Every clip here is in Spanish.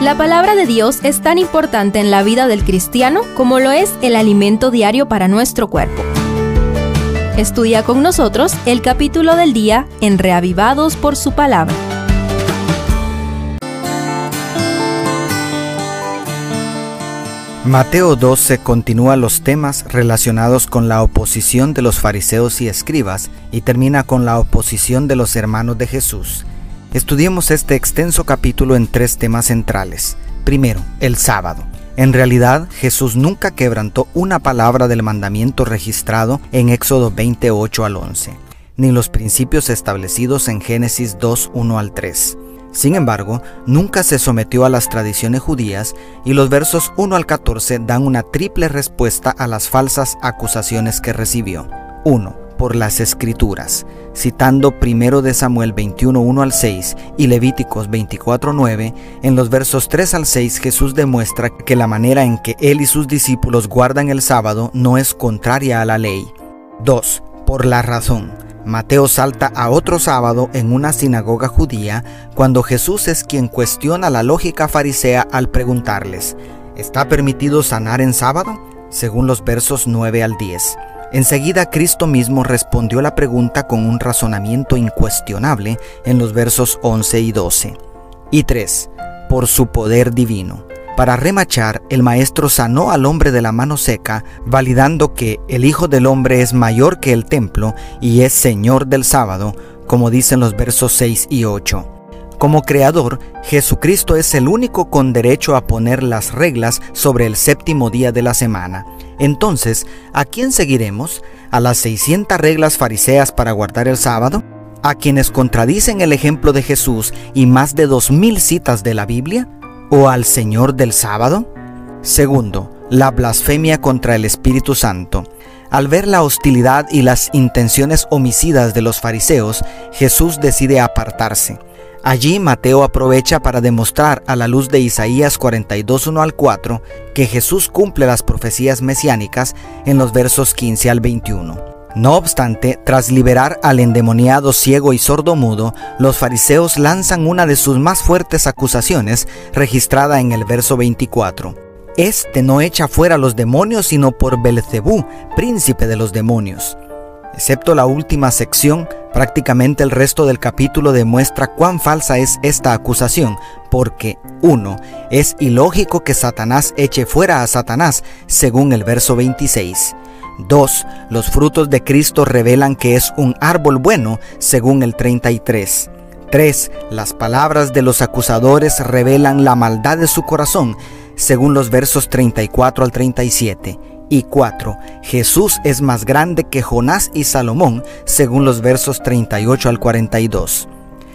La palabra de Dios es tan importante en la vida del cristiano como lo es el alimento diario para nuestro cuerpo. Estudia con nosotros el capítulo del día en Reavivados por su palabra. Mateo 12 continúa los temas relacionados con la oposición de los fariseos y escribas y termina con la oposición de los hermanos de Jesús. Estudiemos este extenso capítulo en tres temas centrales. Primero, el sábado. En realidad, Jesús nunca quebrantó una palabra del mandamiento registrado en Éxodo 28 al 11, ni los principios establecidos en Génesis 2, 1 al 3. Sin embargo, nunca se sometió a las tradiciones judías y los versos 1 al 14 dan una triple respuesta a las falsas acusaciones que recibió. 1. Por las escrituras, citando 1 de Samuel 21, 1 al 6 y Levíticos 24, 9, en los versos 3 al 6 Jesús demuestra que la manera en que él y sus discípulos guardan el sábado no es contraria a la ley. 2. Por la razón Mateo salta a otro sábado en una sinagoga judía cuando Jesús es quien cuestiona la lógica farisea al preguntarles, ¿está permitido sanar en sábado? Según los versos 9 al 10. Enseguida Cristo mismo respondió la pregunta con un razonamiento incuestionable en los versos 11 y 12. Y 3. Por su poder divino. Para remachar, el maestro sanó al hombre de la mano seca, validando que el Hijo del Hombre es mayor que el templo y es Señor del sábado, como dicen los versos 6 y 8. Como creador, Jesucristo es el único con derecho a poner las reglas sobre el séptimo día de la semana. Entonces, ¿a quién seguiremos? ¿A las 600 reglas fariseas para guardar el sábado? ¿A quienes contradicen el ejemplo de Jesús y más de 2.000 citas de la Biblia? o al Señor del sábado? Segundo, la blasfemia contra el Espíritu Santo. Al ver la hostilidad y las intenciones homicidas de los fariseos, Jesús decide apartarse. Allí Mateo aprovecha para demostrar a la luz de Isaías 42.1 al 4 que Jesús cumple las profecías mesiánicas en los versos 15 al 21. No obstante, tras liberar al endemoniado ciego y sordomudo, los fariseos lanzan una de sus más fuertes acusaciones, registrada en el verso 24. Este no echa fuera los demonios sino por Belcebú, príncipe de los demonios. Excepto la última sección, prácticamente el resto del capítulo demuestra cuán falsa es esta acusación, porque 1. Es ilógico que Satanás eche fuera a Satanás, según el verso 26. 2. Los frutos de Cristo revelan que es un árbol bueno, según el 33. 3. Las palabras de los acusadores revelan la maldad de su corazón, según los versos 34 al 37. Y 4. Jesús es más grande que Jonás y Salomón, según los versos 38 al 42.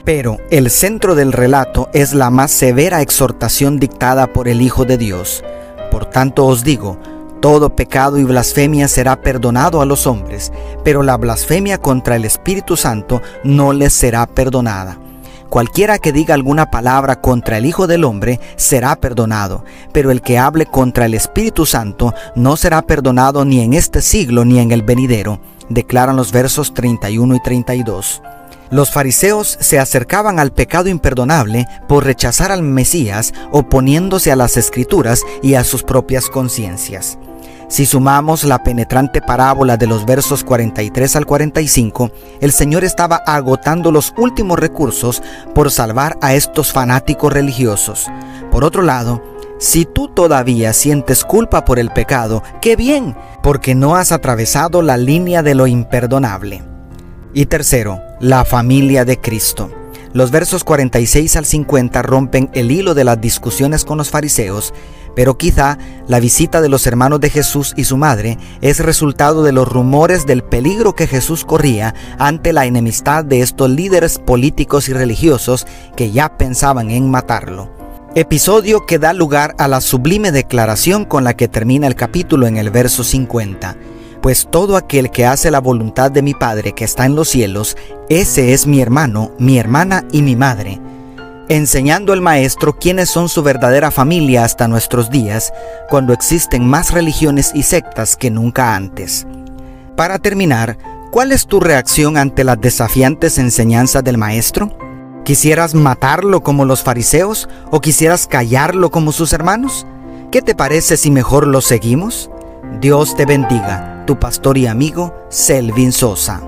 Pero el centro del relato es la más severa exhortación dictada por el Hijo de Dios. Por tanto os digo, todo pecado y blasfemia será perdonado a los hombres, pero la blasfemia contra el Espíritu Santo no les será perdonada. Cualquiera que diga alguna palabra contra el Hijo del Hombre será perdonado, pero el que hable contra el Espíritu Santo no será perdonado ni en este siglo ni en el venidero, declaran los versos 31 y 32. Los fariseos se acercaban al pecado imperdonable por rechazar al Mesías, oponiéndose a las escrituras y a sus propias conciencias. Si sumamos la penetrante parábola de los versos 43 al 45, el Señor estaba agotando los últimos recursos por salvar a estos fanáticos religiosos. Por otro lado, si tú todavía sientes culpa por el pecado, qué bien, porque no has atravesado la línea de lo imperdonable. Y tercero, la familia de Cristo. Los versos 46 al 50 rompen el hilo de las discusiones con los fariseos pero quizá la visita de los hermanos de Jesús y su madre es resultado de los rumores del peligro que Jesús corría ante la enemistad de estos líderes políticos y religiosos que ya pensaban en matarlo. Episodio que da lugar a la sublime declaración con la que termina el capítulo en el verso 50. Pues todo aquel que hace la voluntad de mi Padre que está en los cielos, ese es mi hermano, mi hermana y mi madre enseñando el maestro quiénes son su verdadera familia hasta nuestros días, cuando existen más religiones y sectas que nunca antes. Para terminar, ¿cuál es tu reacción ante las desafiantes enseñanzas del maestro? ¿Quisieras matarlo como los fariseos o quisieras callarlo como sus hermanos? ¿Qué te parece si mejor lo seguimos? Dios te bendiga, tu pastor y amigo Selvin Sosa.